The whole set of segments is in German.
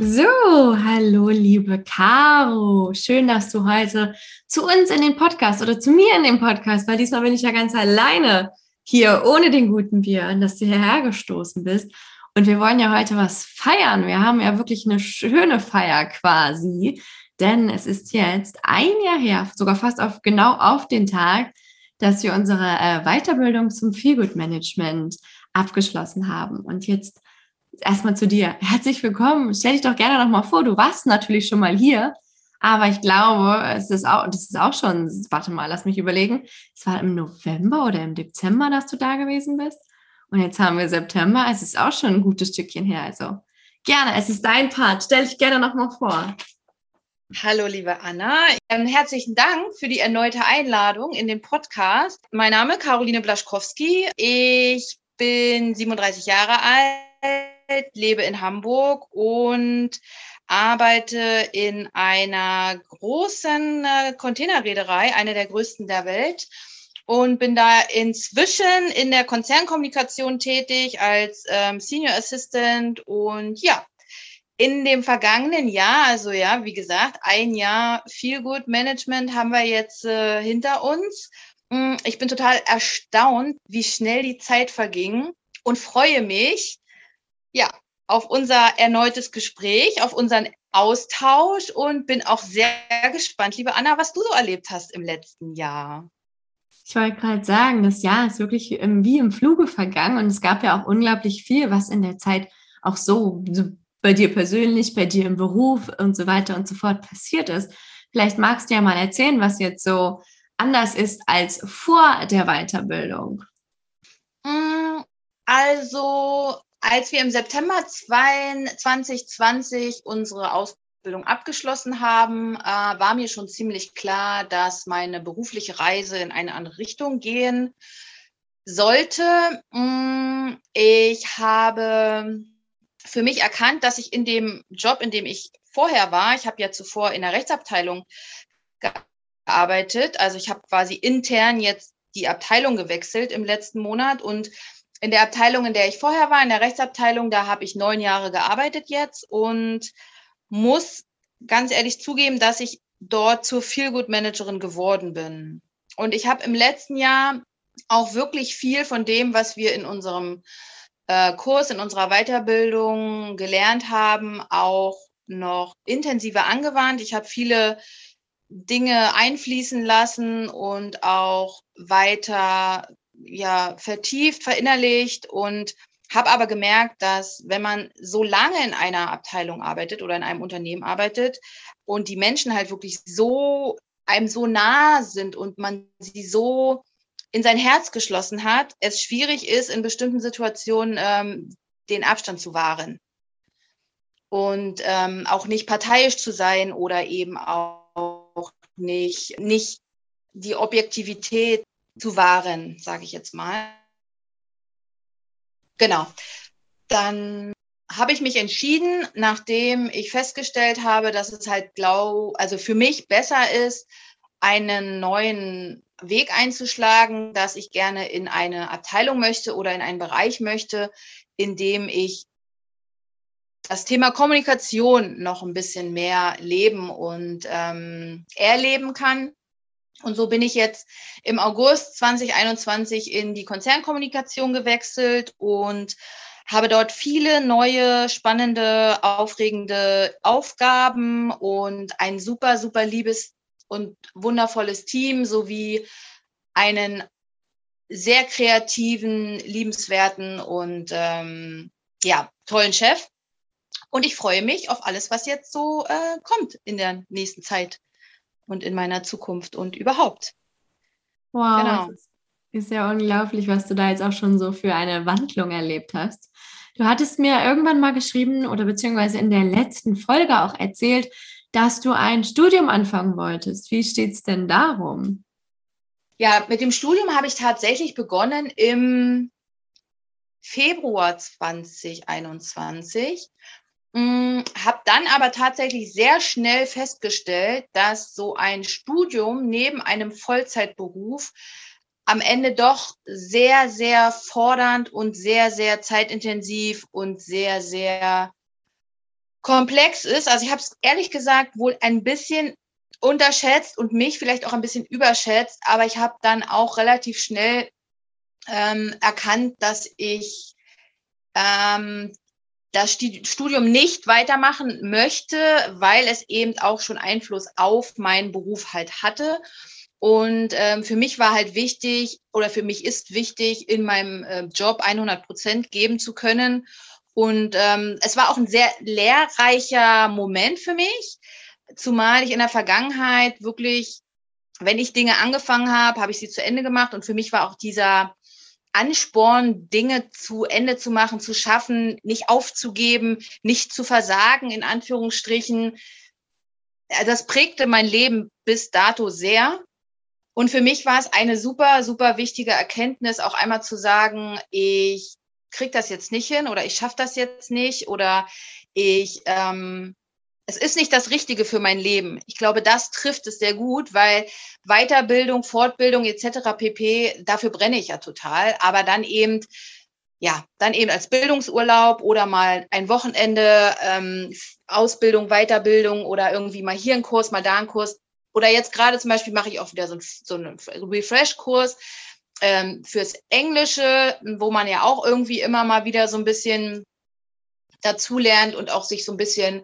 So, hallo liebe Caro. Schön, dass du heute zu uns in den Podcast oder zu mir in den Podcast, weil diesmal bin ich ja ganz alleine hier ohne den guten Bier und dass du hierher gestoßen bist. Und wir wollen ja heute was feiern. Wir haben ja wirklich eine schöne Feier quasi, denn es ist jetzt ein Jahr her, sogar fast auf genau auf den Tag, dass wir unsere äh, Weiterbildung zum Feelgood Management abgeschlossen haben. Und jetzt erstmal zu dir. Herzlich willkommen. Stell dich doch gerne noch mal vor. Du warst natürlich schon mal hier, aber ich glaube, es ist auch, das ist auch schon, warte mal, lass mich überlegen. Es war im November oder im Dezember, dass du da gewesen bist. Und jetzt haben wir September. Es ist auch schon ein gutes Stückchen her. Also gerne, es ist dein Part. Stell dich gerne noch mal vor. Hallo, liebe Anna. Ähm, herzlichen Dank für die erneute Einladung in den Podcast. Mein Name ist Caroline Blaschkowski. Ich bin 37 Jahre alt lebe in Hamburg und arbeite in einer großen äh, Containerreederei, eine der größten der Welt und bin da inzwischen in der Konzernkommunikation tätig als ähm, Senior Assistant und ja, in dem vergangenen Jahr, also ja, wie gesagt, ein Jahr Feel Good Management haben wir jetzt äh, hinter uns. Mm, ich bin total erstaunt, wie schnell die Zeit verging und freue mich, ja, auf unser erneutes Gespräch, auf unseren Austausch und bin auch sehr gespannt, liebe Anna, was du so erlebt hast im letzten Jahr. Ich wollte gerade sagen, das Jahr ist wirklich wie im Fluge vergangen und es gab ja auch unglaublich viel, was in der Zeit auch so, bei dir persönlich, bei dir im Beruf und so weiter und so fort passiert ist. Vielleicht magst du ja mal erzählen, was jetzt so anders ist als vor der Weiterbildung. Mm, also als wir im September 2020 unsere Ausbildung abgeschlossen haben, äh, war mir schon ziemlich klar, dass meine berufliche Reise in eine andere Richtung gehen sollte. Mm, ich habe für mich erkannt, dass ich in dem Job, in dem ich vorher war, ich habe ja zuvor in der Rechtsabteilung gearbeitet, also ich habe quasi intern jetzt die Abteilung gewechselt im letzten Monat und in der Abteilung, in der ich vorher war, in der Rechtsabteilung, da habe ich neun Jahre gearbeitet jetzt und muss ganz ehrlich zugeben, dass ich dort zur Feelgood-Managerin geworden bin. Und ich habe im letzten Jahr auch wirklich viel von dem, was wir in unserem äh, Kurs, in unserer Weiterbildung gelernt haben, auch noch intensiver angewandt. Ich habe viele Dinge einfließen lassen und auch weiter ja vertieft, verinnerlicht und habe aber gemerkt, dass wenn man so lange in einer Abteilung arbeitet oder in einem Unternehmen arbeitet und die Menschen halt wirklich so einem so nah sind und man sie so in sein Herz geschlossen hat, es schwierig ist, in bestimmten Situationen ähm, den Abstand zu wahren. Und ähm, auch nicht parteiisch zu sein oder eben auch nicht, nicht die Objektivität zu wahren, sage ich jetzt mal. Genau. Dann habe ich mich entschieden, nachdem ich festgestellt habe, dass es halt glaub, also für mich besser ist, einen neuen Weg einzuschlagen, dass ich gerne in eine Abteilung möchte oder in einen Bereich möchte, in dem ich das Thema Kommunikation noch ein bisschen mehr leben und ähm, erleben kann. Und so bin ich jetzt im August 2021 in die Konzernkommunikation gewechselt und habe dort viele neue, spannende, aufregende Aufgaben und ein super, super liebes und wundervolles Team sowie einen sehr kreativen, liebenswerten und ähm, ja, tollen Chef. Und ich freue mich auf alles, was jetzt so äh, kommt in der nächsten Zeit und in meiner Zukunft und überhaupt. Wow, genau. ist, ist ja unglaublich, was du da jetzt auch schon so für eine Wandlung erlebt hast. Du hattest mir irgendwann mal geschrieben oder beziehungsweise in der letzten Folge auch erzählt, dass du ein Studium anfangen wolltest. Wie steht es denn darum? Ja, mit dem Studium habe ich tatsächlich begonnen im Februar 2021. Hm, habe dann aber tatsächlich sehr schnell festgestellt, dass so ein Studium neben einem Vollzeitberuf am Ende doch sehr, sehr fordernd und sehr, sehr zeitintensiv und sehr, sehr komplex ist. Also ich habe es ehrlich gesagt wohl ein bisschen unterschätzt und mich vielleicht auch ein bisschen überschätzt, aber ich habe dann auch relativ schnell ähm, erkannt, dass ich ähm, das Studium nicht weitermachen möchte, weil es eben auch schon Einfluss auf meinen Beruf halt hatte. Und ähm, für mich war halt wichtig oder für mich ist wichtig, in meinem äh, Job 100 Prozent geben zu können. Und ähm, es war auch ein sehr lehrreicher Moment für mich, zumal ich in der Vergangenheit wirklich, wenn ich Dinge angefangen habe, habe ich sie zu Ende gemacht. Und für mich war auch dieser Ansporn, Dinge zu Ende zu machen, zu schaffen, nicht aufzugeben, nicht zu versagen, in Anführungsstrichen. Das prägte mein Leben bis dato sehr. Und für mich war es eine super, super wichtige Erkenntnis, auch einmal zu sagen, ich kriege das jetzt nicht hin oder ich schaffe das jetzt nicht oder ich, ähm, es ist nicht das Richtige für mein Leben. Ich glaube, das trifft es sehr gut, weil Weiterbildung, Fortbildung etc. pp, dafür brenne ich ja total. Aber dann eben, ja, dann eben als Bildungsurlaub oder mal ein Wochenende, ähm, Ausbildung, Weiterbildung oder irgendwie mal hier ein Kurs, mal da ein Kurs. Oder jetzt gerade zum Beispiel mache ich auch wieder so, ein, so einen Refresh-Kurs ähm, fürs Englische, wo man ja auch irgendwie immer mal wieder so ein bisschen dazulernt und auch sich so ein bisschen,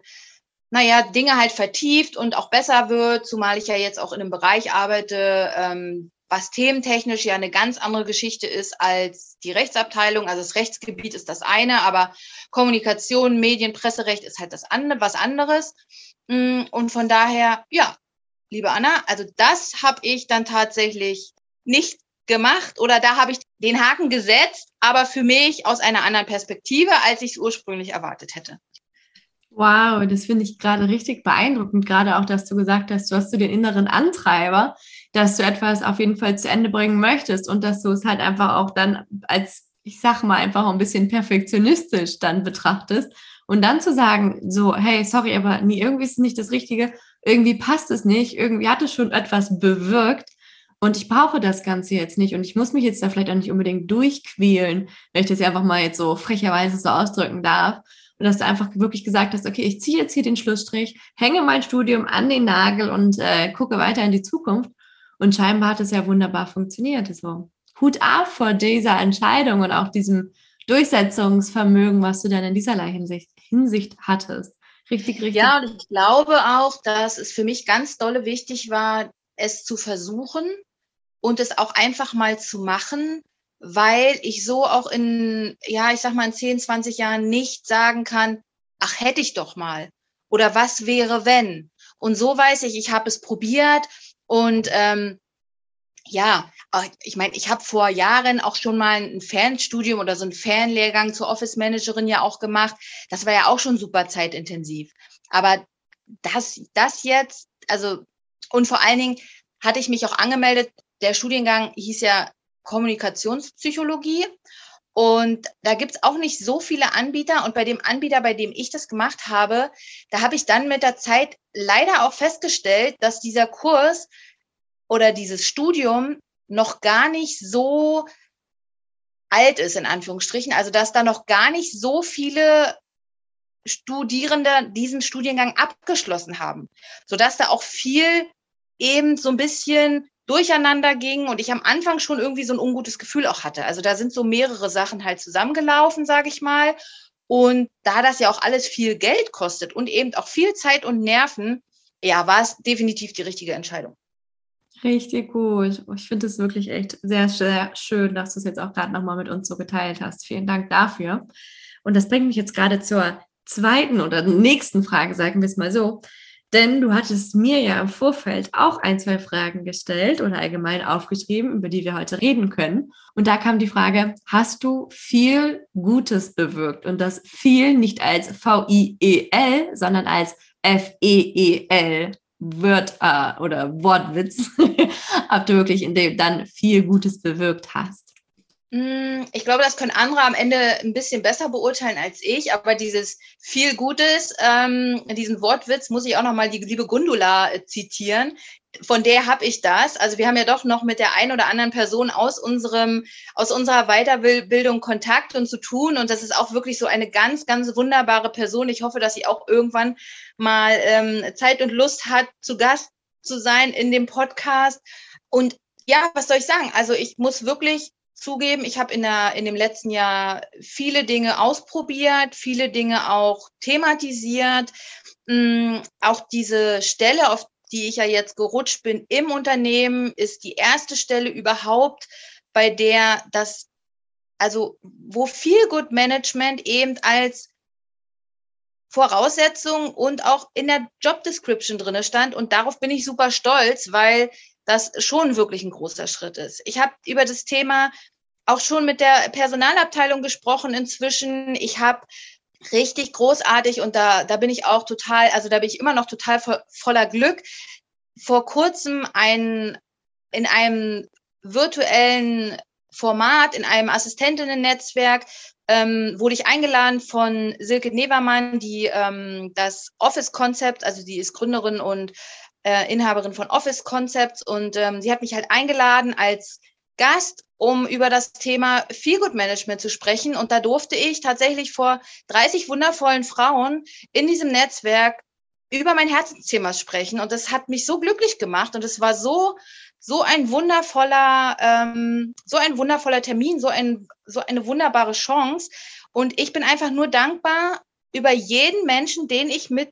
naja, Dinge halt vertieft und auch besser wird, zumal ich ja jetzt auch in einem Bereich arbeite, ähm, was thementechnisch ja eine ganz andere Geschichte ist als die Rechtsabteilung. Also das Rechtsgebiet ist das eine, aber Kommunikation, Medien, Presserecht ist halt das andere, was anderes. Mm, und von daher, ja, liebe Anna, also das habe ich dann tatsächlich nicht gemacht oder da habe ich den Haken gesetzt, aber für mich aus einer anderen Perspektive, als ich es ursprünglich erwartet hätte. Wow, das finde ich gerade richtig beeindruckend. Gerade auch, dass du gesagt hast, du hast so den inneren Antreiber, dass du etwas auf jeden Fall zu Ende bringen möchtest und dass du es halt einfach auch dann als, ich sag mal, einfach ein bisschen perfektionistisch dann betrachtest. Und dann zu sagen, so, hey, sorry, aber nee, irgendwie ist es nicht das Richtige, irgendwie passt es nicht, irgendwie hat es schon etwas bewirkt, und ich brauche das Ganze jetzt nicht und ich muss mich jetzt da vielleicht auch nicht unbedingt durchquälen, wenn ich das einfach mal jetzt so frecherweise so ausdrücken darf. Und dass du einfach wirklich gesagt hast, okay, ich ziehe jetzt hier den Schlussstrich, hänge mein Studium an den Nagel und äh, gucke weiter in die Zukunft. Und scheinbar hat es ja wunderbar funktioniert. So. Hut ab vor dieser Entscheidung und auch diesem Durchsetzungsvermögen, was du dann in dieserlei Hinsicht, Hinsicht hattest. Richtig, richtig. Ja, und ich glaube auch, dass es für mich ganz dolle wichtig war, es zu versuchen und es auch einfach mal zu machen, weil ich so auch in, ja, ich sag mal, in 10, 20 Jahren nicht sagen kann, ach, hätte ich doch mal. Oder was wäre, wenn? Und so weiß ich, ich habe es probiert und ähm, ja, ich meine, ich habe vor Jahren auch schon mal ein Fernstudium oder so ein Fernlehrgang zur Office Managerin ja auch gemacht. Das war ja auch schon super zeitintensiv. Aber das, das jetzt, also, und vor allen Dingen hatte ich mich auch angemeldet der Studiengang hieß ja Kommunikationspsychologie. Und da gibt's auch nicht so viele Anbieter. Und bei dem Anbieter, bei dem ich das gemacht habe, da habe ich dann mit der Zeit leider auch festgestellt, dass dieser Kurs oder dieses Studium noch gar nicht so alt ist, in Anführungsstrichen. Also, dass da noch gar nicht so viele Studierende diesen Studiengang abgeschlossen haben, sodass da auch viel eben so ein bisschen durcheinander ging und ich am Anfang schon irgendwie so ein ungutes Gefühl auch hatte. Also da sind so mehrere Sachen halt zusammengelaufen, sage ich mal. Und da das ja auch alles viel Geld kostet und eben auch viel Zeit und Nerven, ja, war es definitiv die richtige Entscheidung. Richtig gut. Ich finde es wirklich echt sehr, sehr schön, dass du es jetzt auch gerade nochmal mit uns so geteilt hast. Vielen Dank dafür. Und das bringt mich jetzt gerade zur zweiten oder nächsten Frage, sagen wir es mal so. Denn du hattest mir ja im Vorfeld auch ein, zwei Fragen gestellt oder allgemein aufgeschrieben, über die wir heute reden können. Und da kam die Frage, hast du viel Gutes bewirkt? Und das viel nicht als V-I-E-L, sondern als F-E-E-L Wörter oder Wortwitz, ob du wirklich in dem dann viel Gutes bewirkt hast. Mm, ich glaube, das können andere am Ende ein bisschen besser beurteilen als ich, aber dieses viel Gutes, ähm, diesen Wortwitz muss ich auch nochmal die liebe Gundula äh, zitieren. Von der habe ich das. Also wir haben ja doch noch mit der einen oder anderen Person aus unserem, aus unserer Weiterbildung Kontakt und zu tun. Und das ist auch wirklich so eine ganz, ganz wunderbare Person. Ich hoffe, dass sie auch irgendwann mal ähm, Zeit und Lust hat, zu Gast zu sein in dem Podcast. Und ja, was soll ich sagen? Also ich muss wirklich zugeben, ich habe in, in dem letzten Jahr viele Dinge ausprobiert, viele Dinge auch thematisiert. Ähm, auch diese Stelle, auf die ich ja jetzt gerutscht bin im Unternehmen, ist die erste Stelle überhaupt, bei der das, also wo viel Good Management eben als Voraussetzung und auch in der Job Description drinne stand. Und darauf bin ich super stolz, weil das schon wirklich ein großer Schritt ist. Ich habe über das Thema auch schon mit der Personalabteilung gesprochen inzwischen. Ich habe richtig großartig und da, da bin ich auch total, also da bin ich immer noch total vo voller Glück. Vor kurzem ein, in einem virtuellen Format, in einem Assistentinnen-Netzwerk, ähm, wurde ich eingeladen von Silke Nevermann, die ähm, das Office-Konzept, also die ist Gründerin und äh, Inhaberin von Office Concepts und ähm, sie hat mich halt eingeladen als Gast, um über das Thema Feelgood Management zu sprechen. Und da durfte ich tatsächlich vor 30 wundervollen Frauen in diesem Netzwerk über mein Herzensthema sprechen. Und das hat mich so glücklich gemacht. Und es war so, so ein wundervoller, ähm, so ein wundervoller Termin, so ein, so eine wunderbare Chance. Und ich bin einfach nur dankbar über jeden Menschen, den ich mit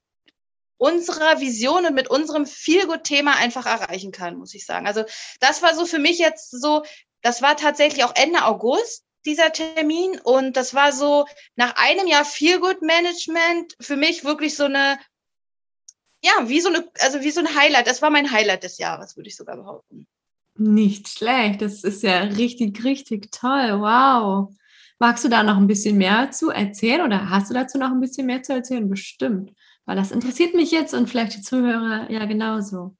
unserer Vision und mit unserem Feelgood-Thema einfach erreichen kann, muss ich sagen. Also das war so für mich jetzt so, das war tatsächlich auch Ende August dieser Termin und das war so nach einem Jahr Feelgood-Management für mich wirklich so eine ja, wie so eine, also wie so ein Highlight. Das war mein Highlight des Jahres, würde ich sogar behaupten. Nicht schlecht. Das ist ja richtig, richtig toll. Wow. Magst du da noch ein bisschen mehr zu erzählen oder hast du dazu noch ein bisschen mehr zu erzählen? Bestimmt. Weil das interessiert mich jetzt und vielleicht die Zuhörer ja genauso.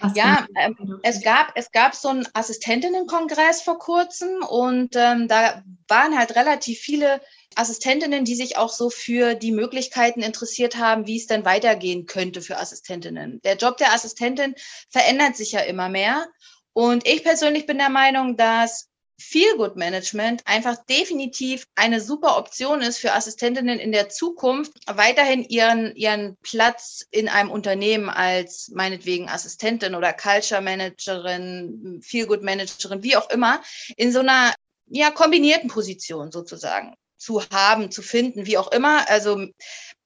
Was ja, ähm, es, gab, es gab so einen Assistentinnenkongress vor kurzem und ähm, da waren halt relativ viele Assistentinnen, die sich auch so für die Möglichkeiten interessiert haben, wie es denn weitergehen könnte für Assistentinnen. Der Job der Assistentin verändert sich ja immer mehr. Und ich persönlich bin der Meinung, dass Feel-Good Management einfach definitiv eine super Option ist für Assistentinnen in der Zukunft, weiterhin ihren, ihren Platz in einem Unternehmen als meinetwegen Assistentin oder Culture Managerin, Feel-Good Managerin, wie auch immer, in so einer ja, kombinierten Position sozusagen zu haben, zu finden, wie auch immer. Also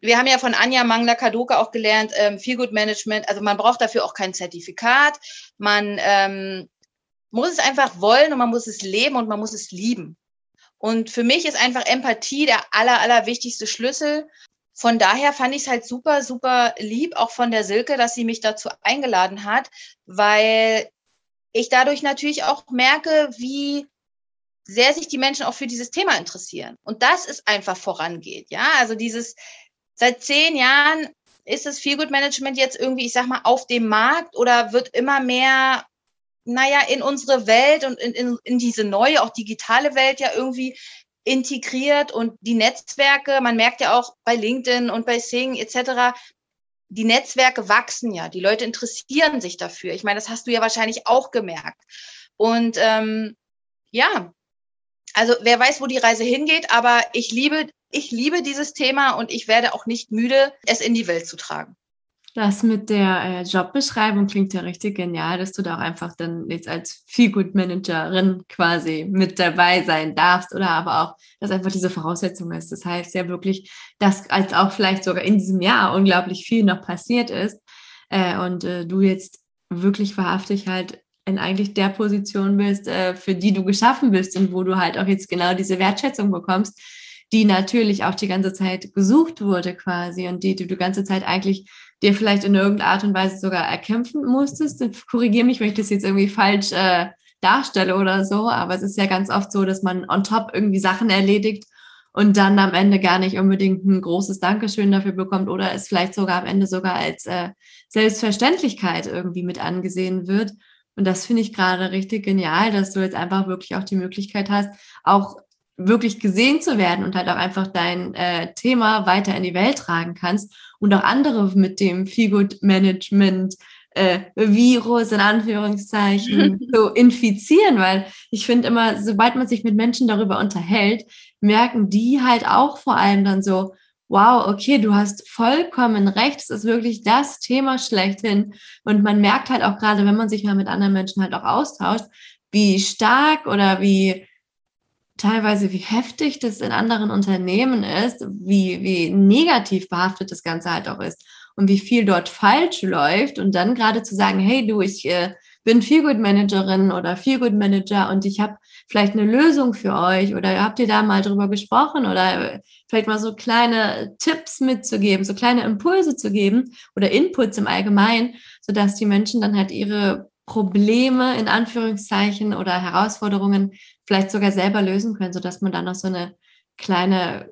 wir haben ja von Anja Mangler-Kadoka auch gelernt, ähm, Feel-Good Management, also man braucht dafür auch kein Zertifikat. Man ähm, muss es einfach wollen und man muss es leben und man muss es lieben. Und für mich ist einfach Empathie der aller, aller wichtigste Schlüssel. Von daher fand ich es halt super, super lieb, auch von der Silke, dass sie mich dazu eingeladen hat, weil ich dadurch natürlich auch merke, wie sehr sich die Menschen auch für dieses Thema interessieren. Und das ist einfach vorangeht. Ja, also dieses, seit zehn Jahren ist das Feelgood Management jetzt irgendwie, ich sag mal, auf dem Markt oder wird immer mehr naja, in unsere Welt und in, in, in diese neue, auch digitale Welt ja irgendwie integriert und die Netzwerke, man merkt ja auch bei LinkedIn und bei Sing etc., die Netzwerke wachsen ja, die Leute interessieren sich dafür. Ich meine, das hast du ja wahrscheinlich auch gemerkt. Und ähm, ja, also wer weiß, wo die Reise hingeht, aber ich liebe, ich liebe dieses Thema und ich werde auch nicht müde, es in die Welt zu tragen. Das mit der äh, Jobbeschreibung klingt ja richtig genial, dass du da auch einfach dann jetzt als Feelgood-Managerin quasi mit dabei sein darfst oder aber auch, dass einfach diese Voraussetzung ist. Das heißt ja wirklich, dass als auch vielleicht sogar in diesem Jahr unglaublich viel noch passiert ist äh, und äh, du jetzt wirklich wahrhaftig halt in eigentlich der Position bist, äh, für die du geschaffen bist und wo du halt auch jetzt genau diese Wertschätzung bekommst, die natürlich auch die ganze Zeit gesucht wurde quasi und die du die ganze Zeit eigentlich dir vielleicht in irgendeiner Art und Weise sogar erkämpfen musstest. Korrigiere mich, wenn ich das jetzt irgendwie falsch äh, darstelle oder so, aber es ist ja ganz oft so, dass man on top irgendwie Sachen erledigt und dann am Ende gar nicht unbedingt ein großes Dankeschön dafür bekommt oder es vielleicht sogar am Ende sogar als äh, Selbstverständlichkeit irgendwie mit angesehen wird. Und das finde ich gerade richtig genial, dass du jetzt einfach wirklich auch die Möglichkeit hast, auch wirklich gesehen zu werden und halt auch einfach dein äh, Thema weiter in die Welt tragen kannst und auch andere mit dem Feelgood Management äh, Virus in Anführungszeichen so infizieren, weil ich finde immer, sobald man sich mit Menschen darüber unterhält, merken die halt auch vor allem dann so, wow, okay, du hast vollkommen recht, es ist wirklich das Thema schlechthin. Und man merkt halt auch gerade, wenn man sich mal mit anderen Menschen halt auch austauscht, wie stark oder wie teilweise, wie heftig das in anderen Unternehmen ist, wie, wie negativ behaftet das Ganze halt auch ist und wie viel dort falsch läuft. Und dann gerade zu sagen, hey du, ich äh, bin Feelgood Managerin oder Feelgood Manager und ich habe vielleicht eine Lösung für euch oder habt ihr da mal drüber gesprochen oder vielleicht mal so kleine Tipps mitzugeben, so kleine Impulse zu geben oder Inputs im Allgemeinen, sodass die Menschen dann halt ihre Probleme in Anführungszeichen oder Herausforderungen vielleicht sogar selber lösen können, sodass man dann noch so eine kleine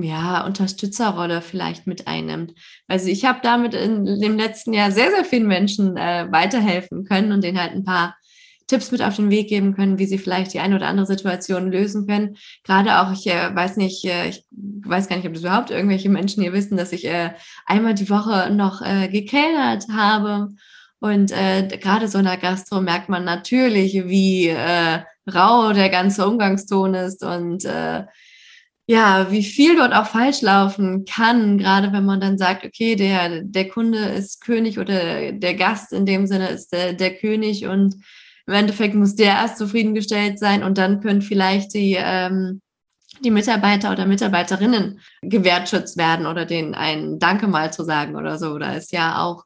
ja, Unterstützerrolle vielleicht mit einnimmt. Also ich habe damit in dem letzten Jahr sehr, sehr vielen Menschen äh, weiterhelfen können und denen halt ein paar Tipps mit auf den Weg geben können, wie sie vielleicht die eine oder andere Situation lösen können. Gerade auch, ich äh, weiß nicht, äh, ich weiß gar nicht, ob das überhaupt irgendwelche Menschen hier wissen, dass ich äh, einmal die Woche noch äh, gekellnert habe. Und äh, gerade so in der Gastro merkt man natürlich, wie äh, rau der ganze Umgangston ist und äh, ja, wie viel dort auch falsch laufen kann, gerade wenn man dann sagt, okay, der, der Kunde ist König oder der Gast in dem Sinne ist der, der König und im Endeffekt muss der erst zufriedengestellt sein und dann können vielleicht die, ähm, die Mitarbeiter oder Mitarbeiterinnen gewertschützt werden oder denen ein Danke mal zu sagen oder so. Da ist ja auch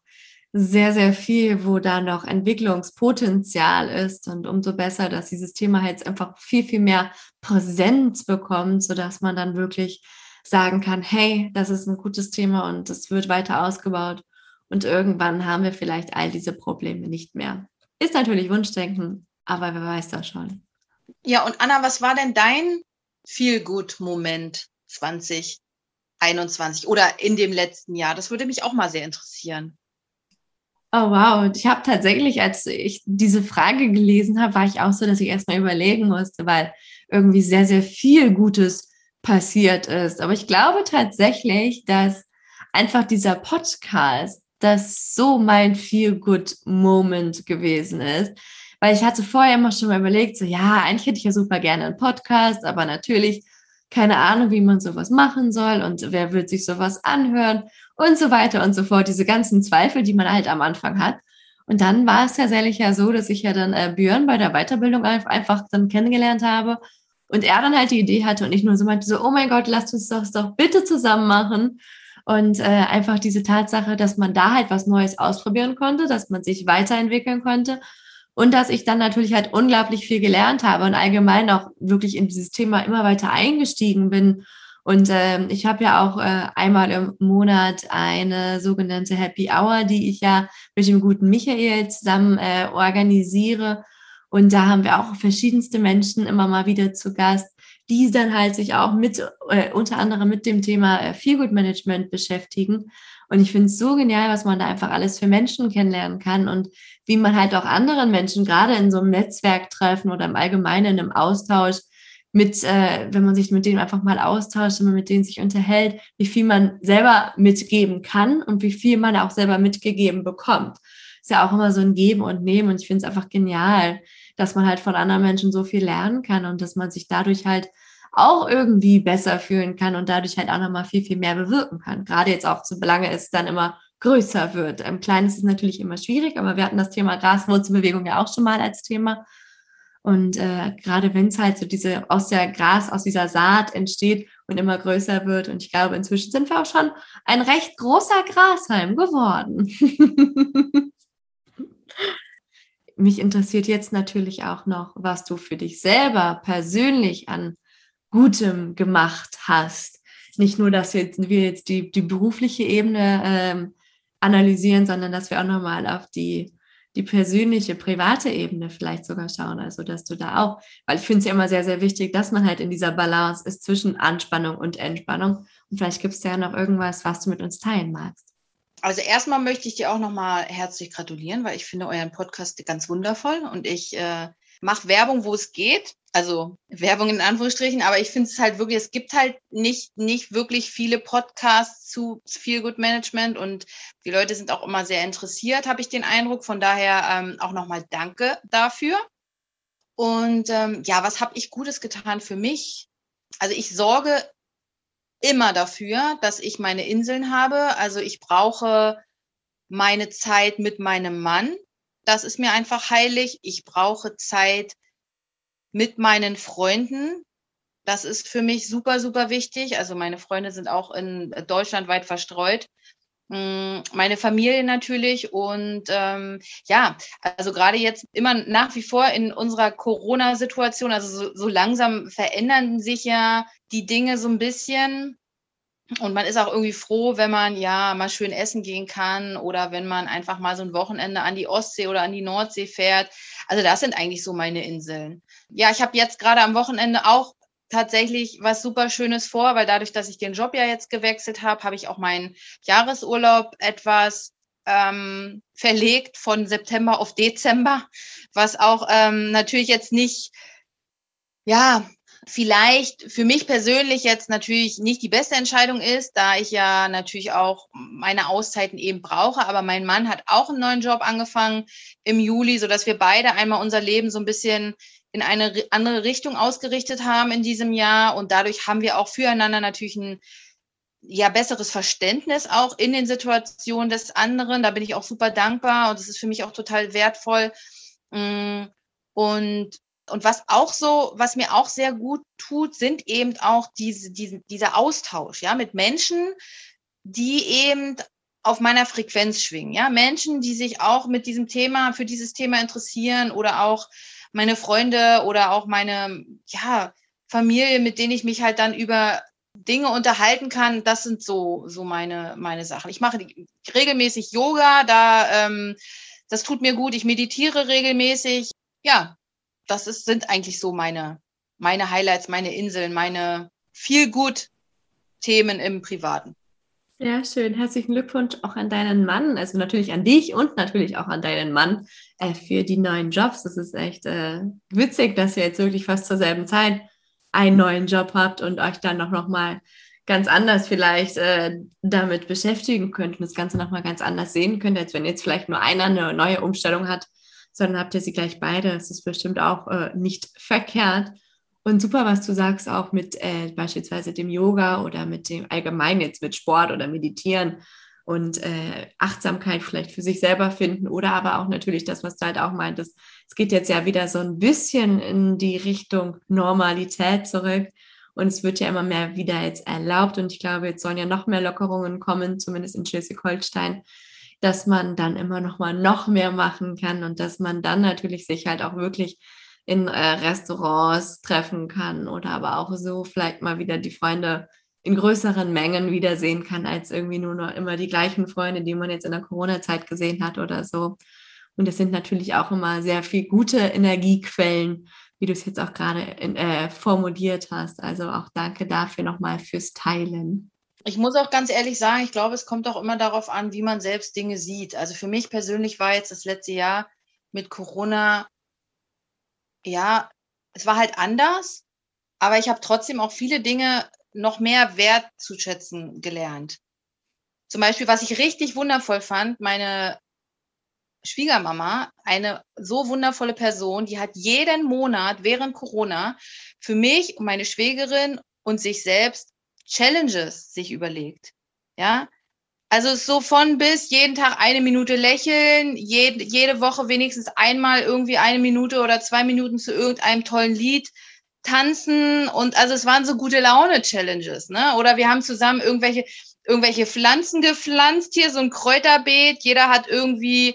sehr, sehr viel, wo da noch Entwicklungspotenzial ist und umso besser, dass dieses Thema jetzt einfach viel, viel mehr Präsenz bekommt, sodass man dann wirklich sagen kann, hey, das ist ein gutes Thema und es wird weiter ausgebaut und irgendwann haben wir vielleicht all diese Probleme nicht mehr. Ist natürlich Wunschdenken, aber wer weiß das schon. Ja, und Anna, was war denn dein Feel-Good-Moment 2021 oder in dem letzten Jahr? Das würde mich auch mal sehr interessieren. Oh wow, ich habe tatsächlich, als ich diese Frage gelesen habe, war ich auch so, dass ich erstmal überlegen musste, weil irgendwie sehr, sehr viel Gutes passiert ist. Aber ich glaube tatsächlich, dass einfach dieser Podcast das so mein Feel-Good-Moment gewesen ist. Weil ich hatte vorher immer schon mal überlegt, so ja, eigentlich hätte ich ja super gerne einen Podcast, aber natürlich keine Ahnung, wie man sowas machen soll und wer wird sich sowas anhören und so weiter und so fort. Diese ganzen Zweifel, die man halt am Anfang hat. Und dann war es tatsächlich ja so, dass ich ja dann äh, Björn bei der Weiterbildung einfach dann kennengelernt habe und er dann halt die Idee hatte und ich nur so meinte so, oh mein Gott, lasst uns das doch bitte zusammen machen. Und äh, einfach diese Tatsache, dass man da halt was Neues ausprobieren konnte, dass man sich weiterentwickeln konnte und dass ich dann natürlich halt unglaublich viel gelernt habe und allgemein auch wirklich in dieses Thema immer weiter eingestiegen bin und ähm, ich habe ja auch äh, einmal im Monat eine sogenannte Happy Hour, die ich ja mit dem guten Michael zusammen äh, organisiere. Und da haben wir auch verschiedenste Menschen immer mal wieder zu Gast, die dann halt sich auch mit, äh, unter anderem mit dem Thema äh, Feelgood Management beschäftigen. Und ich finde es so genial, was man da einfach alles für Menschen kennenlernen kann und wie man halt auch anderen Menschen, gerade in so einem Netzwerktreffen oder im Allgemeinen im Austausch, mit, äh, wenn man sich mit denen einfach mal austauscht, wenn man mit denen sich unterhält, wie viel man selber mitgeben kann und wie viel man auch selber mitgegeben bekommt. Ist ja auch immer so ein Geben und Nehmen und ich finde es einfach genial, dass man halt von anderen Menschen so viel lernen kann und dass man sich dadurch halt auch irgendwie besser fühlen kann und dadurch halt auch nochmal viel, viel mehr bewirken kann. Gerade jetzt auch, solange es dann immer größer wird. Im Kleinen ist es natürlich immer schwierig, aber wir hatten das Thema Graswurzelbewegung ja auch schon mal als Thema. Und äh, gerade wenn es halt so diese aus der Gras, aus dieser Saat entsteht und immer größer wird. Und ich glaube, inzwischen sind wir auch schon ein recht großer Grashalm geworden. Mich interessiert jetzt natürlich auch noch, was du für dich selber persönlich an Gutem gemacht hast. Nicht nur, dass wir jetzt, wir jetzt die, die berufliche Ebene ähm, analysieren, sondern dass wir auch nochmal auf die die persönliche, private Ebene vielleicht sogar schauen. Also, dass du da auch, weil ich finde es ja immer sehr, sehr wichtig, dass man halt in dieser Balance ist zwischen Anspannung und Entspannung. Und vielleicht gibt es ja noch irgendwas, was du mit uns teilen magst. Also erstmal möchte ich dir auch nochmal herzlich gratulieren, weil ich finde euren Podcast ganz wundervoll und ich äh, mache Werbung, wo es geht. Also Werbung in Anführungsstrichen, aber ich finde es halt wirklich, es gibt halt nicht, nicht wirklich viele Podcasts zu Feel Good Management und die Leute sind auch immer sehr interessiert, habe ich den Eindruck. Von daher ähm, auch nochmal Danke dafür. Und ähm, ja, was habe ich Gutes getan für mich? Also ich sorge immer dafür, dass ich meine Inseln habe. Also ich brauche meine Zeit mit meinem Mann. Das ist mir einfach heilig. Ich brauche Zeit mit meinen Freunden. Das ist für mich super, super wichtig. Also meine Freunde sind auch in Deutschland weit verstreut. Mm, meine Familie natürlich und ähm, ja, also gerade jetzt immer nach wie vor in unserer Corona-Situation, also so, so langsam verändern sich ja die Dinge so ein bisschen. Und man ist auch irgendwie froh, wenn man ja mal schön essen gehen kann oder wenn man einfach mal so ein Wochenende an die Ostsee oder an die Nordsee fährt. Also das sind eigentlich so meine Inseln. Ja, ich habe jetzt gerade am Wochenende auch tatsächlich was super Schönes vor, weil dadurch, dass ich den Job ja jetzt gewechselt habe, habe ich auch meinen Jahresurlaub etwas ähm, verlegt von September auf Dezember, was auch ähm, natürlich jetzt nicht ja, vielleicht für mich persönlich jetzt natürlich nicht die beste Entscheidung ist, da ich ja natürlich auch meine Auszeiten eben brauche. Aber mein Mann hat auch einen neuen Job angefangen im Juli, so dass wir beide einmal unser Leben so ein bisschen in eine andere Richtung ausgerichtet haben in diesem Jahr. Und dadurch haben wir auch füreinander natürlich ein ja, besseres Verständnis auch in den Situationen des anderen. Da bin ich auch super dankbar und das ist für mich auch total wertvoll. Mm, und und was auch so, was mir auch sehr gut tut, sind eben auch diese, diese, dieser Austausch, ja, mit Menschen, die eben auf meiner Frequenz schwingen, ja, Menschen, die sich auch mit diesem Thema, für dieses Thema interessieren oder auch meine Freunde oder auch meine, ja, Familie, mit denen ich mich halt dann über Dinge unterhalten kann, das sind so, so meine, meine Sachen. Ich mache regelmäßig Yoga, da, ähm, das tut mir gut. Ich meditiere regelmäßig. Ja, das ist, sind eigentlich so meine, meine Highlights, meine Inseln, meine viel gut Themen im Privaten. Ja, schön. Herzlichen Glückwunsch auch an deinen Mann, also natürlich an dich und natürlich auch an deinen Mann äh, für die neuen Jobs. Das ist echt äh, witzig, dass ihr jetzt wirklich fast zur selben Zeit einen neuen Job habt und euch dann noch, noch mal ganz anders vielleicht äh, damit beschäftigen könnt und das Ganze noch mal ganz anders sehen könnt, als wenn jetzt vielleicht nur einer eine neue Umstellung hat sondern habt ihr sie gleich beide. Das ist bestimmt auch äh, nicht verkehrt. Und super, was du sagst, auch mit äh, beispielsweise dem Yoga oder mit dem allgemein jetzt mit Sport oder Meditieren und äh, Achtsamkeit vielleicht für sich selber finden oder aber auch natürlich das, was du halt auch meintest. Es geht jetzt ja wieder so ein bisschen in die Richtung Normalität zurück und es wird ja immer mehr wieder jetzt erlaubt und ich glaube, jetzt sollen ja noch mehr Lockerungen kommen, zumindest in Schleswig-Holstein dass man dann immer noch mal noch mehr machen kann und dass man dann natürlich sich halt auch wirklich in äh, Restaurants treffen kann oder aber auch so vielleicht mal wieder die Freunde in größeren Mengen wiedersehen kann, als irgendwie nur noch immer die gleichen Freunde, die man jetzt in der Corona-Zeit gesehen hat oder so. Und es sind natürlich auch immer sehr viel gute Energiequellen, wie du es jetzt auch gerade äh, formuliert hast. Also auch danke dafür nochmal fürs Teilen. Ich muss auch ganz ehrlich sagen, ich glaube, es kommt auch immer darauf an, wie man selbst Dinge sieht. Also für mich persönlich war jetzt das letzte Jahr mit Corona, ja, es war halt anders, aber ich habe trotzdem auch viele Dinge noch mehr wertzuschätzen gelernt. Zum Beispiel, was ich richtig wundervoll fand, meine Schwiegermama, eine so wundervolle Person, die hat jeden Monat während Corona für mich und meine Schwägerin und sich selbst Challenges sich überlegt. Ja, also so von bis jeden Tag eine Minute lächeln, jede, jede Woche wenigstens einmal irgendwie eine Minute oder zwei Minuten zu irgendeinem tollen Lied tanzen und also es waren so gute Laune Challenges, ne? Oder wir haben zusammen irgendwelche irgendwelche Pflanzen gepflanzt hier, so ein Kräuterbeet. Jeder hat irgendwie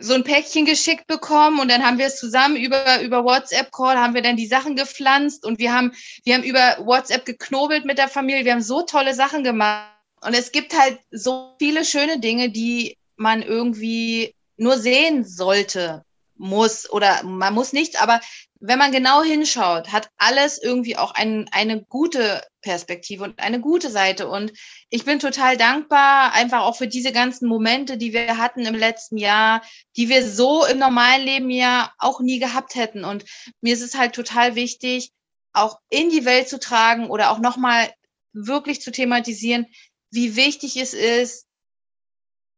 so ein Päckchen geschickt bekommen und dann haben wir es zusammen über, über WhatsApp-Call, haben wir dann die Sachen gepflanzt und wir haben, wir haben über WhatsApp geknobelt mit der Familie. Wir haben so tolle Sachen gemacht. Und es gibt halt so viele schöne Dinge, die man irgendwie nur sehen sollte, muss oder man muss nichts, aber wenn man genau hinschaut, hat alles irgendwie auch ein, eine gute Perspektive und eine gute Seite. Und ich bin total dankbar einfach auch für diese ganzen Momente, die wir hatten im letzten Jahr, die wir so im normalen Leben ja auch nie gehabt hätten. Und mir ist es halt total wichtig, auch in die Welt zu tragen oder auch nochmal wirklich zu thematisieren, wie wichtig es ist,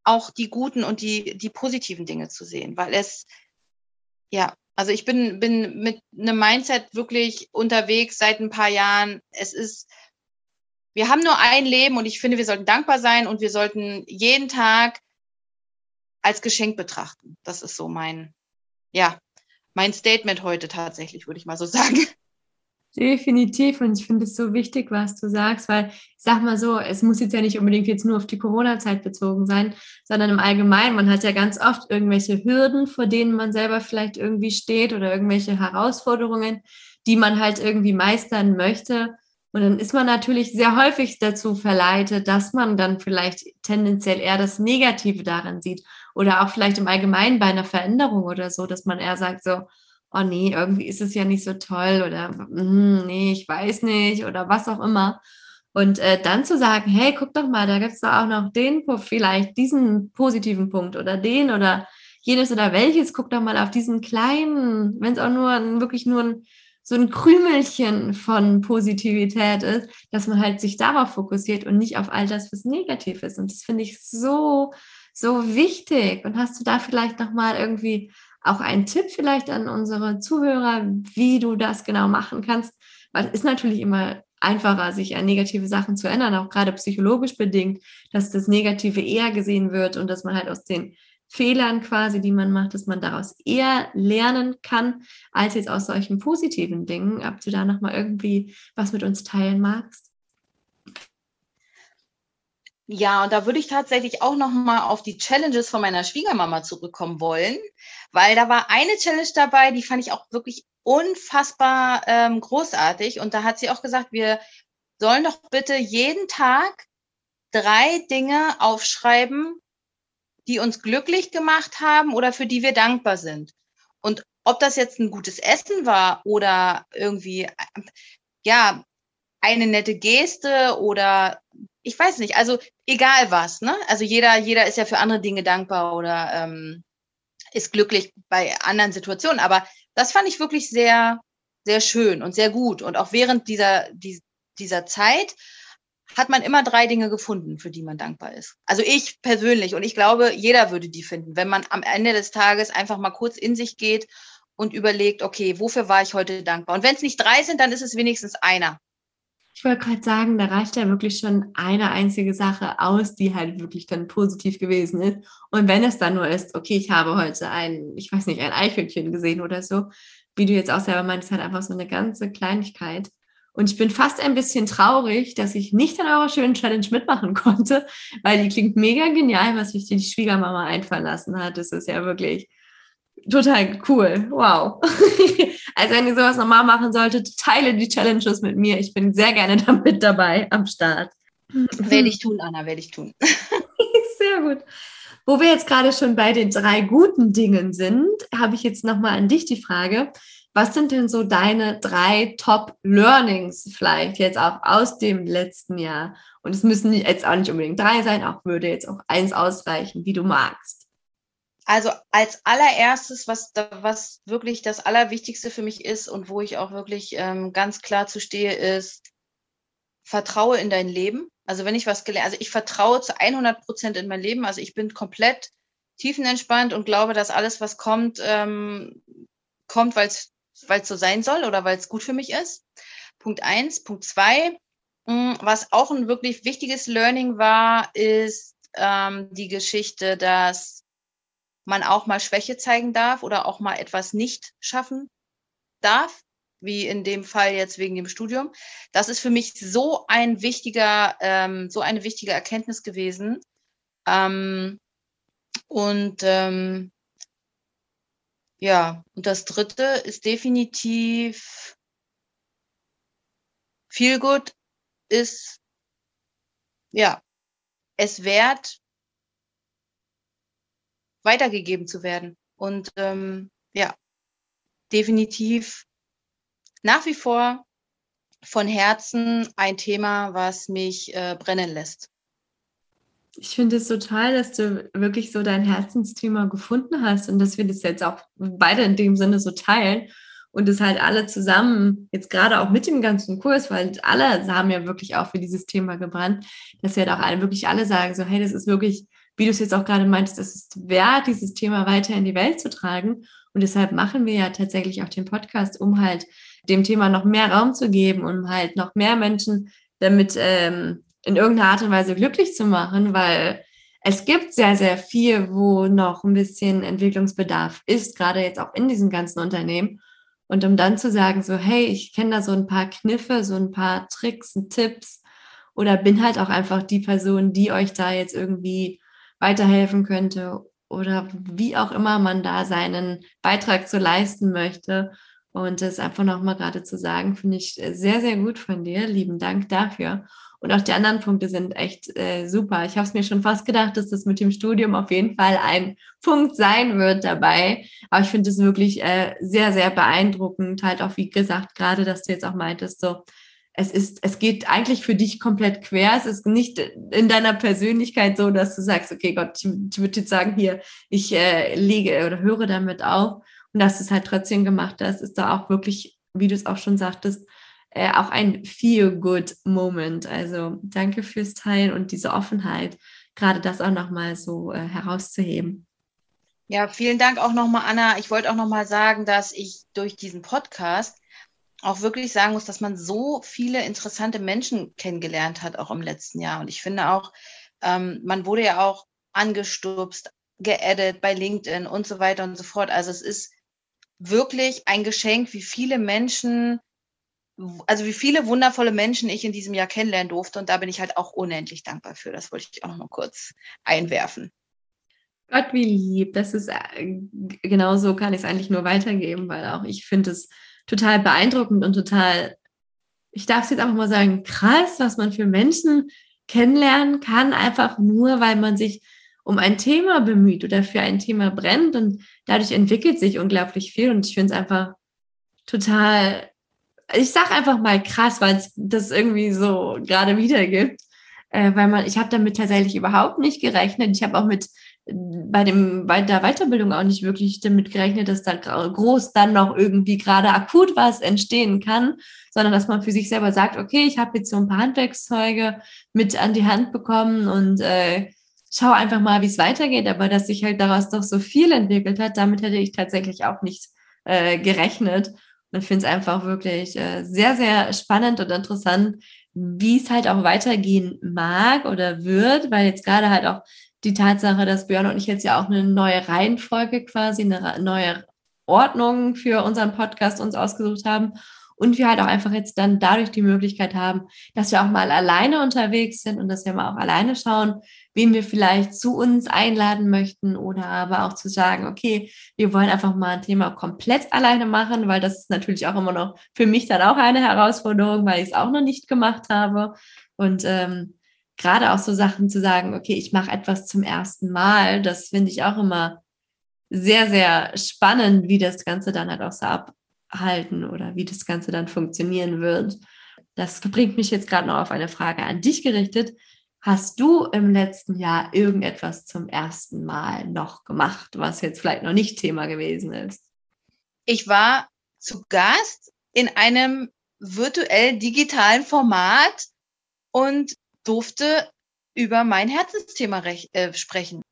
auch die guten und die, die positiven Dinge zu sehen, weil es, ja, also ich bin, bin mit einem Mindset wirklich unterwegs seit ein paar Jahren. Es ist, wir haben nur ein Leben und ich finde, wir sollten dankbar sein und wir sollten jeden Tag als Geschenk betrachten. Das ist so mein, ja, mein Statement heute tatsächlich, würde ich mal so sagen. Definitiv. Und ich finde es so wichtig, was du sagst, weil ich sag mal so, es muss jetzt ja nicht unbedingt jetzt nur auf die Corona-Zeit bezogen sein, sondern im Allgemeinen. Man hat ja ganz oft irgendwelche Hürden, vor denen man selber vielleicht irgendwie steht oder irgendwelche Herausforderungen, die man halt irgendwie meistern möchte. Und dann ist man natürlich sehr häufig dazu verleitet, dass man dann vielleicht tendenziell eher das Negative daran sieht oder auch vielleicht im Allgemeinen bei einer Veränderung oder so, dass man eher sagt so, oh nee, irgendwie ist es ja nicht so toll oder hm, nee, ich weiß nicht oder was auch immer. Und äh, dann zu sagen, hey, guck doch mal, da gibt es da auch noch den, vielleicht diesen positiven Punkt oder den oder jenes oder welches, guck doch mal auf diesen kleinen, wenn es auch nur ein, wirklich nur ein, so ein Krümelchen von Positivität ist, dass man halt sich darauf fokussiert und nicht auf all das, was negativ ist. Und das finde ich so, so wichtig. Und hast du da vielleicht nochmal irgendwie auch ein Tipp vielleicht an unsere Zuhörer, wie du das genau machen kannst. Weil es ist natürlich immer einfacher, sich an negative Sachen zu ändern, auch gerade psychologisch bedingt, dass das Negative eher gesehen wird und dass man halt aus den Fehlern quasi, die man macht, dass man daraus eher lernen kann, als jetzt aus solchen positiven Dingen. Ob du da nochmal irgendwie was mit uns teilen magst? Ja, und da würde ich tatsächlich auch noch mal auf die Challenges von meiner Schwiegermama zurückkommen wollen, weil da war eine Challenge dabei, die fand ich auch wirklich unfassbar ähm, großartig. Und da hat sie auch gesagt, wir sollen doch bitte jeden Tag drei Dinge aufschreiben, die uns glücklich gemacht haben oder für die wir dankbar sind. Und ob das jetzt ein gutes Essen war oder irgendwie, ja, eine nette Geste oder ich weiß nicht, also egal was, ne? Also jeder, jeder ist ja für andere Dinge dankbar oder ähm, ist glücklich bei anderen Situationen. Aber das fand ich wirklich sehr, sehr schön und sehr gut. Und auch während dieser, die, dieser Zeit hat man immer drei Dinge gefunden, für die man dankbar ist. Also ich persönlich und ich glaube, jeder würde die finden, wenn man am Ende des Tages einfach mal kurz in sich geht und überlegt, okay, wofür war ich heute dankbar? Und wenn es nicht drei sind, dann ist es wenigstens einer. Ich wollte gerade sagen, da reicht ja wirklich schon eine einzige Sache aus, die halt wirklich dann positiv gewesen ist. Und wenn es dann nur ist, okay, ich habe heute ein, ich weiß nicht, ein Eichhörnchen gesehen oder so, wie du jetzt auch selber meinst, halt einfach so eine ganze Kleinigkeit. Und ich bin fast ein bisschen traurig, dass ich nicht an eurer schönen Challenge mitmachen konnte, weil die klingt mega genial, was sich die Schwiegermama einfallen lassen hat. Das ist ja wirklich total cool. Wow. also wenn ihr sowas nochmal machen solltet, teile die Challenges mit mir. Ich bin sehr gerne damit dabei am Start. Werde ich tun, Anna, werde ich tun. sehr gut. Wo wir jetzt gerade schon bei den drei guten Dingen sind, habe ich jetzt nochmal an dich die Frage. Was sind denn so deine drei Top-Learnings vielleicht jetzt auch aus dem letzten Jahr? Und es müssen jetzt auch nicht unbedingt drei sein, auch würde jetzt auch eins ausreichen, wie du magst. Also als allererstes, was, was wirklich das Allerwichtigste für mich ist und wo ich auch wirklich ähm, ganz klar zu stehe, ist, vertraue in dein Leben. Also wenn ich was gelernt, also ich vertraue zu 100 Prozent in mein Leben. Also ich bin komplett tiefenentspannt und glaube, dass alles, was kommt, ähm, kommt, weil es so sein soll oder weil es gut für mich ist. Punkt eins. Punkt zwei, hm, was auch ein wirklich wichtiges Learning war, ist ähm, die Geschichte, dass man auch mal Schwäche zeigen darf oder auch mal etwas nicht schaffen darf, wie in dem Fall jetzt wegen dem Studium. Das ist für mich so ein wichtiger, ähm, so eine wichtige Erkenntnis gewesen. Ähm, und ähm, ja, und das dritte ist definitiv viel gut ist ja es wert, weitergegeben zu werden. Und ähm, ja, definitiv nach wie vor von Herzen ein Thema, was mich äh, brennen lässt. Ich finde es so toll, dass du wirklich so dein Herzensthema gefunden hast und dass wir das jetzt auch beide in dem Sinne so teilen und es halt alle zusammen, jetzt gerade auch mit dem ganzen Kurs, weil alle haben ja wirklich auch für dieses Thema gebrannt, dass ja halt auch alle, wirklich alle sagen, so, hey, das ist wirklich, wie du es jetzt auch gerade meintest, das ist wert, dieses Thema weiter in die Welt zu tragen. Und deshalb machen wir ja tatsächlich auch den Podcast, um halt dem Thema noch mehr Raum zu geben, um halt noch mehr Menschen damit ähm, in irgendeiner Art und Weise glücklich zu machen, weil es gibt sehr, sehr viel, wo noch ein bisschen Entwicklungsbedarf ist, gerade jetzt auch in diesen ganzen Unternehmen. Und um dann zu sagen, so, hey, ich kenne da so ein paar Kniffe, so ein paar Tricks und Tipps oder bin halt auch einfach die Person, die euch da jetzt irgendwie weiterhelfen könnte oder wie auch immer man da seinen Beitrag zu leisten möchte. Und das einfach nochmal gerade zu sagen, finde ich sehr, sehr gut von dir. Lieben Dank dafür. Und auch die anderen Punkte sind echt äh, super. Ich habe es mir schon fast gedacht, dass das mit dem Studium auf jeden Fall ein Punkt sein wird dabei. Aber ich finde es wirklich äh, sehr, sehr beeindruckend. Halt auch, wie gesagt, gerade, dass du jetzt auch meintest, so, es ist, es geht eigentlich für dich komplett quer. Es ist nicht in deiner Persönlichkeit so, dass du sagst, okay, Gott, ich, ich würde jetzt sagen, hier, ich äh, lege oder höre damit auf. Und dass du es halt trotzdem gemacht hast, ist da auch wirklich, wie du es auch schon sagtest, äh, auch ein Feel-Good-Moment. Also danke fürs Teilen und diese Offenheit, gerade das auch nochmal so äh, herauszuheben. Ja, vielen Dank auch nochmal, Anna. Ich wollte auch nochmal sagen, dass ich durch diesen Podcast auch wirklich sagen muss, dass man so viele interessante Menschen kennengelernt hat, auch im letzten Jahr. Und ich finde auch, ähm, man wurde ja auch angestupst, geedit bei LinkedIn und so weiter und so fort. Also es ist wirklich ein Geschenk, wie viele Menschen also wie viele wundervolle Menschen ich in diesem Jahr kennenlernen durfte. Und da bin ich halt auch unendlich dankbar für. Das wollte ich auch noch mal kurz einwerfen. Gott, wie lieb. Das ist äh, genauso kann ich es eigentlich nur weitergeben, weil auch ich finde es total beeindruckend und total, ich darf es jetzt einfach mal sagen, krass, was man für Menschen kennenlernen kann, einfach nur, weil man sich um ein Thema bemüht oder für ein Thema brennt und dadurch entwickelt sich unglaublich viel und ich finde es einfach total ich sag einfach mal krass, weil es das irgendwie so gerade wiedergibt. Äh, weil man, ich habe damit tatsächlich überhaupt nicht gerechnet. Ich habe auch mit bei dem bei der Weiterbildung auch nicht wirklich damit gerechnet, dass da groß dann noch irgendwie gerade akut was entstehen kann, sondern dass man für sich selber sagt, okay, ich habe jetzt so ein paar Handwerkszeuge mit an die Hand bekommen und äh, schau einfach mal, wie es weitergeht. Aber dass sich halt daraus doch so viel entwickelt hat, damit hätte ich tatsächlich auch nicht äh, gerechnet. Und finde es einfach wirklich äh, sehr, sehr spannend und interessant, wie es halt auch weitergehen mag oder wird, weil jetzt gerade halt auch die Tatsache, dass Björn und ich jetzt ja auch eine neue Reihenfolge quasi, eine neue Ordnung für unseren Podcast uns ausgesucht haben und wir halt auch einfach jetzt dann dadurch die Möglichkeit haben, dass wir auch mal alleine unterwegs sind und dass wir mal auch alleine schauen, wen wir vielleicht zu uns einladen möchten oder aber auch zu sagen, okay, wir wollen einfach mal ein Thema komplett alleine machen, weil das ist natürlich auch immer noch für mich dann auch eine Herausforderung, weil ich es auch noch nicht gemacht habe. Und ähm, gerade auch so Sachen zu sagen, okay, ich mache etwas zum ersten Mal, das finde ich auch immer sehr, sehr spannend, wie das Ganze dann halt auch so abhalten oder wie das Ganze dann funktionieren wird. Das bringt mich jetzt gerade noch auf eine Frage an dich gerichtet. Hast du im letzten Jahr irgendetwas zum ersten Mal noch gemacht, was jetzt vielleicht noch nicht Thema gewesen ist? Ich war zu Gast in einem virtuell digitalen Format und durfte über mein Herzensthema äh, sprechen.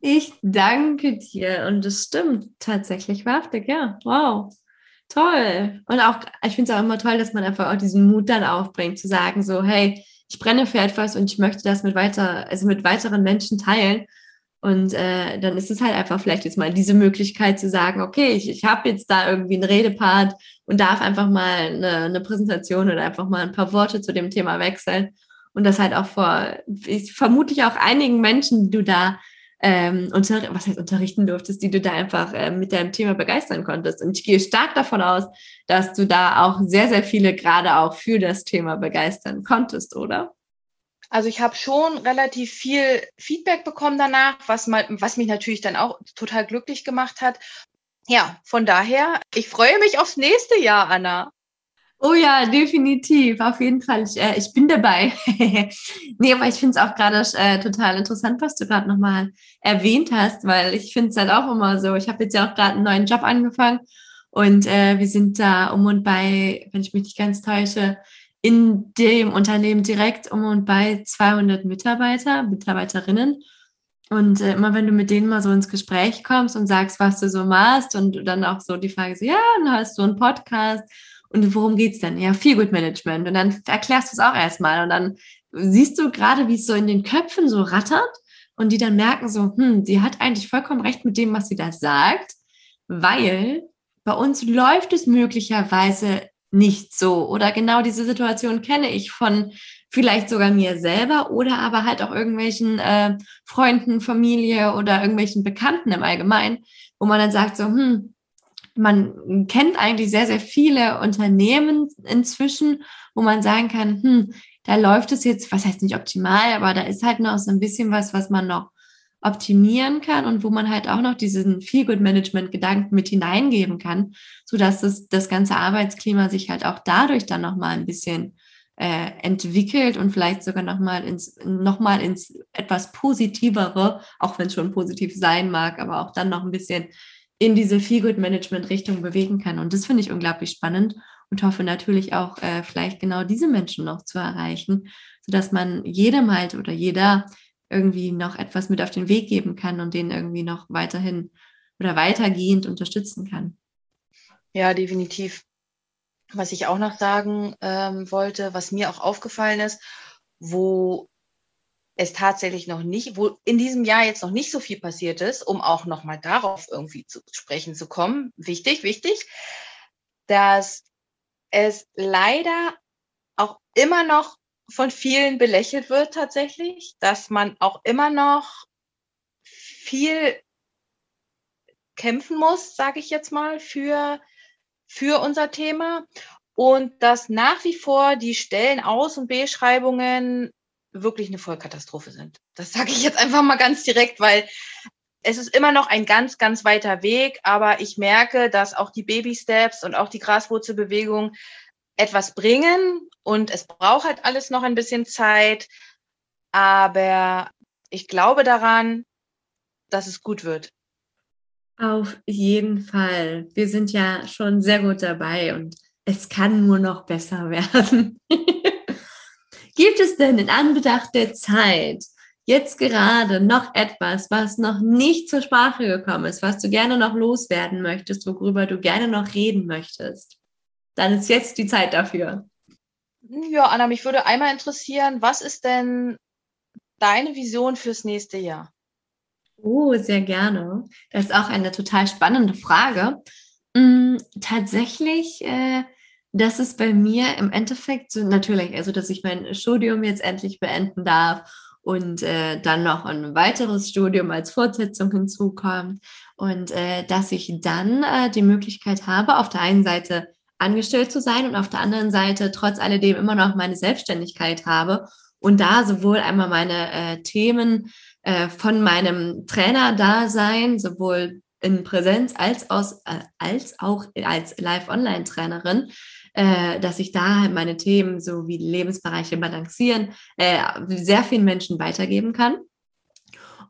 Ich danke dir und es stimmt tatsächlich wahrhaftig, ja. Wow. Toll. Und auch, ich finde es auch immer toll, dass man einfach auch diesen Mut dann aufbringt, zu sagen, so, hey, ich brenne für etwas und ich möchte das mit weiter, also mit weiteren Menschen teilen. Und äh, dann ist es halt einfach vielleicht jetzt mal diese Möglichkeit zu sagen, okay, ich, ich habe jetzt da irgendwie einen Redepart und darf einfach mal eine, eine Präsentation oder einfach mal ein paar Worte zu dem Thema wechseln. Und das halt auch vor, ich, vermutlich auch einigen Menschen, die du da ähm, unter, was heißt unterrichten durftest, die du da einfach äh, mit deinem Thema begeistern konntest. Und ich gehe stark davon aus, dass du da auch sehr, sehr viele gerade auch für das Thema begeistern konntest, oder? Also ich habe schon relativ viel Feedback bekommen danach, was, mal, was mich natürlich dann auch total glücklich gemacht hat. Ja, von daher, ich freue mich aufs nächste Jahr, Anna. Oh ja, definitiv, auf jeden Fall. Ich, äh, ich bin dabei. nee, aber ich finde es auch gerade äh, total interessant, was du gerade nochmal erwähnt hast, weil ich finde es halt auch immer so. Ich habe jetzt ja auch gerade einen neuen Job angefangen und äh, wir sind da um und bei, wenn ich mich nicht ganz täusche, in dem Unternehmen direkt um und bei 200 Mitarbeiter, Mitarbeiterinnen. Und äh, immer wenn du mit denen mal so ins Gespräch kommst und sagst, was du so machst und dann auch so die Frage so, ja, dann hast du einen Podcast und worum geht's denn? Ja, Feelgood Management. Und dann erklärst du es auch erstmal und dann siehst du gerade, wie es so in den Köpfen so rattert und die dann merken so, hm, sie hat eigentlich vollkommen recht mit dem, was sie da sagt, weil bei uns läuft es möglicherweise nicht so. Oder genau diese Situation kenne ich von vielleicht sogar mir selber oder aber halt auch irgendwelchen äh, Freunden, Familie oder irgendwelchen Bekannten im Allgemeinen, wo man dann sagt so, hm, man kennt eigentlich sehr, sehr viele Unternehmen inzwischen, wo man sagen kann, hm, da läuft es jetzt, was heißt nicht optimal, aber da ist halt noch so ein bisschen was, was man noch optimieren kann und wo man halt auch noch diesen Feel-Good-Management-Gedanken mit hineingeben kann, sodass das, das ganze Arbeitsklima sich halt auch dadurch dann nochmal ein bisschen äh, entwickelt und vielleicht sogar nochmal ins, noch ins etwas Positivere, auch wenn es schon positiv sein mag, aber auch dann noch ein bisschen in diese Feel-Good-Management-Richtung bewegen kann. Und das finde ich unglaublich spannend und hoffe natürlich auch, äh, vielleicht genau diese Menschen noch zu erreichen, sodass man jedem halt oder jeder irgendwie noch etwas mit auf den Weg geben kann und den irgendwie noch weiterhin oder weitergehend unterstützen kann. Ja, definitiv. Was ich auch noch sagen ähm, wollte, was mir auch aufgefallen ist, wo es tatsächlich noch nicht, wo in diesem Jahr jetzt noch nicht so viel passiert ist, um auch nochmal darauf irgendwie zu sprechen zu kommen, wichtig, wichtig, dass es leider auch immer noch von vielen belächelt wird tatsächlich, dass man auch immer noch viel kämpfen muss, sage ich jetzt mal, für, für unser Thema. Und dass nach wie vor die Stellen Aus- und Beschreibungen wirklich eine Vollkatastrophe sind. Das sage ich jetzt einfach mal ganz direkt, weil es ist immer noch ein ganz, ganz weiter Weg, aber ich merke, dass auch die Baby Steps und auch die Graswurzelbewegung etwas bringen und es braucht halt alles noch ein bisschen Zeit, aber ich glaube daran, dass es gut wird. Auf jeden Fall. Wir sind ja schon sehr gut dabei und es kann nur noch besser werden. Gibt es denn in Anbetracht der Zeit jetzt gerade noch etwas, was noch nicht zur Sprache gekommen ist, was du gerne noch loswerden möchtest, worüber du gerne noch reden möchtest? Dann ist jetzt die Zeit dafür. Ja, Anna, mich würde einmal interessieren, was ist denn deine Vision fürs nächste Jahr? Oh, sehr gerne. Das ist auch eine total spannende Frage. Hm, tatsächlich, äh, das ist bei mir im Endeffekt so natürlich, also dass ich mein Studium jetzt endlich beenden darf und äh, dann noch ein weiteres Studium als Fortsetzung hinzukommt und äh, dass ich dann äh, die Möglichkeit habe, auf der einen Seite angestellt zu sein und auf der anderen Seite trotz alledem immer noch meine Selbstständigkeit habe und da sowohl einmal meine äh, Themen äh, von meinem Trainer-Dasein, sowohl in Präsenz als, aus, äh, als auch als Live-Online-Trainerin, äh, dass ich da halt meine Themen so wie Lebensbereiche balancieren, äh, sehr vielen Menschen weitergeben kann.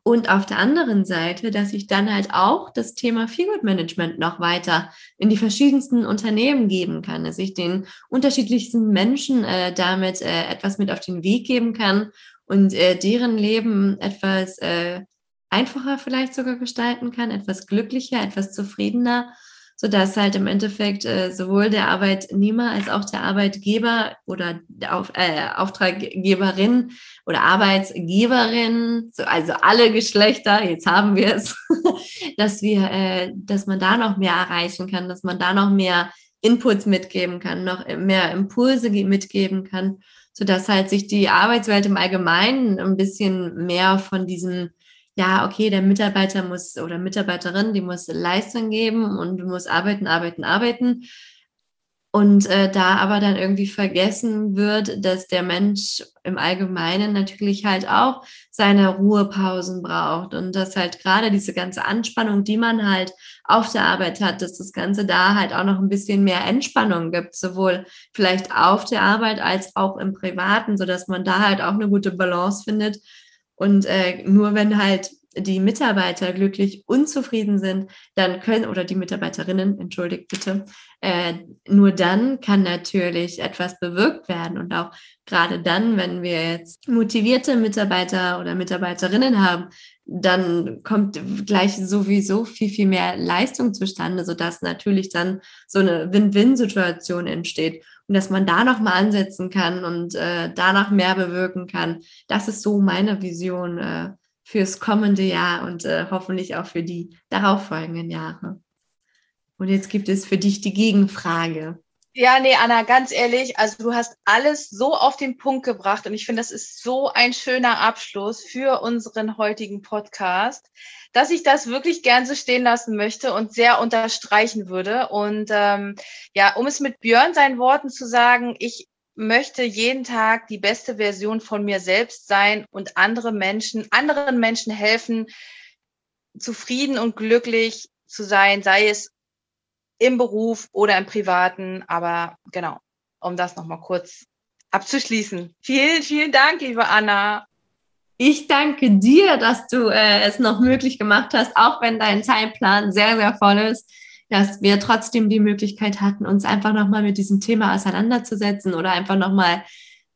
Und auf der anderen Seite, dass ich dann halt auch das Thema Feelgood Management noch weiter in die verschiedensten Unternehmen geben kann, dass ich den unterschiedlichsten Menschen äh, damit äh, etwas mit auf den Weg geben kann und äh, deren Leben etwas äh, einfacher vielleicht sogar gestalten kann, etwas glücklicher, etwas zufriedener sodass halt im Endeffekt äh, sowohl der Arbeitnehmer als auch der Arbeitgeber oder der Auf, äh, Auftraggeberin oder Arbeitsgeberin, so, also alle Geschlechter, jetzt haben wir es, dass wir, äh, dass man da noch mehr erreichen kann, dass man da noch mehr Inputs mitgeben kann, noch mehr Impulse mitgeben kann, sodass halt sich die Arbeitswelt im Allgemeinen ein bisschen mehr von diesem ja, okay, der Mitarbeiter muss oder Mitarbeiterin, die muss Leistung geben und muss arbeiten, arbeiten, arbeiten, Und äh, da aber dann irgendwie vergessen wird, dass der Mensch im Allgemeinen natürlich halt auch seine Ruhepausen braucht und dass halt gerade diese ganze Anspannung, die man halt auf der Arbeit hat, dass das Ganze da halt auch noch ein bisschen mehr Entspannung gibt, sowohl vielleicht auf der Arbeit als auch im Privaten, sodass man da halt auch eine gute Balance findet. Und äh, nur wenn halt die Mitarbeiter glücklich unzufrieden sind, dann können, oder die Mitarbeiterinnen, entschuldigt bitte, äh, nur dann kann natürlich etwas bewirkt werden. Und auch gerade dann, wenn wir jetzt motivierte Mitarbeiter oder Mitarbeiterinnen haben, dann kommt gleich sowieso viel, viel mehr Leistung zustande, sodass natürlich dann so eine Win-Win-Situation entsteht und dass man da nochmal ansetzen kann und äh, danach mehr bewirken kann. Das ist so meine Vision äh, fürs kommende Jahr und äh, hoffentlich auch für die darauffolgenden Jahre. Und jetzt gibt es für dich die Gegenfrage. Ja, nee, Anna, ganz ehrlich, also du hast alles so auf den Punkt gebracht und ich finde, das ist so ein schöner Abschluss für unseren heutigen Podcast, dass ich das wirklich gern so stehen lassen möchte und sehr unterstreichen würde. Und ähm, ja, um es mit Björn seinen Worten zu sagen, ich möchte jeden Tag die beste Version von mir selbst sein und andere Menschen, anderen Menschen helfen, zufrieden und glücklich zu sein, sei es im Beruf oder im Privaten. Aber genau, um das nochmal kurz abzuschließen. Vielen, vielen Dank, liebe Anna. Ich danke dir, dass du äh, es noch möglich gemacht hast, auch wenn dein Zeitplan sehr, sehr voll ist dass wir trotzdem die Möglichkeit hatten, uns einfach nochmal mit diesem Thema auseinanderzusetzen oder einfach nochmal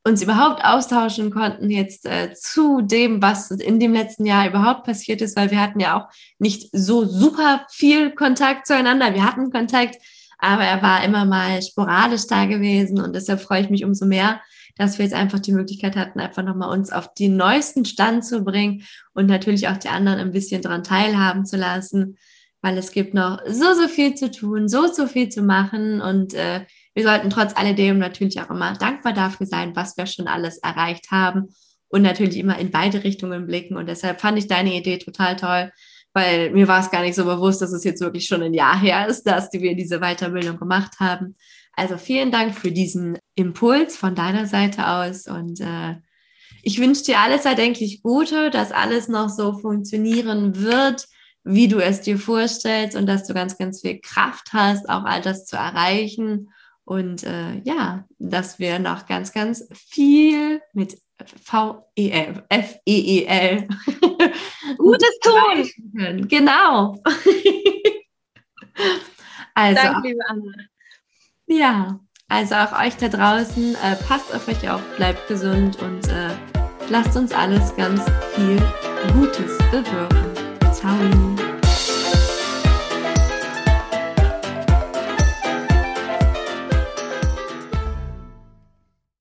uns überhaupt austauschen konnten jetzt äh, zu dem, was in dem letzten Jahr überhaupt passiert ist, weil wir hatten ja auch nicht so super viel Kontakt zueinander. Wir hatten Kontakt, aber er war immer mal sporadisch da gewesen und deshalb freue ich mich umso mehr, dass wir jetzt einfach die Möglichkeit hatten, einfach nochmal uns auf den neuesten Stand zu bringen und natürlich auch die anderen ein bisschen daran teilhaben zu lassen weil es gibt noch so, so viel zu tun, so, so viel zu machen und äh, wir sollten trotz alledem natürlich auch immer dankbar dafür sein, was wir schon alles erreicht haben und natürlich immer in beide Richtungen blicken und deshalb fand ich deine Idee total toll, weil mir war es gar nicht so bewusst, dass es jetzt wirklich schon ein Jahr her ist, dass wir diese Weiterbildung gemacht haben. Also vielen Dank für diesen Impuls von deiner Seite aus und äh, ich wünsche dir alles erdenklich Gute, dass alles noch so funktionieren wird, wie du es dir vorstellst und dass du ganz, ganz viel Kraft hast, auch all das zu erreichen. Und äh, ja, dass wir noch ganz, ganz viel mit V-E-L, F-E-E-L Gutes tun. Genau. also, Danke, liebe Anna. Ja, also auch euch da draußen, äh, passt auf euch auf, bleibt gesund und äh, lasst uns alles ganz viel Gutes bewirken. Ciao.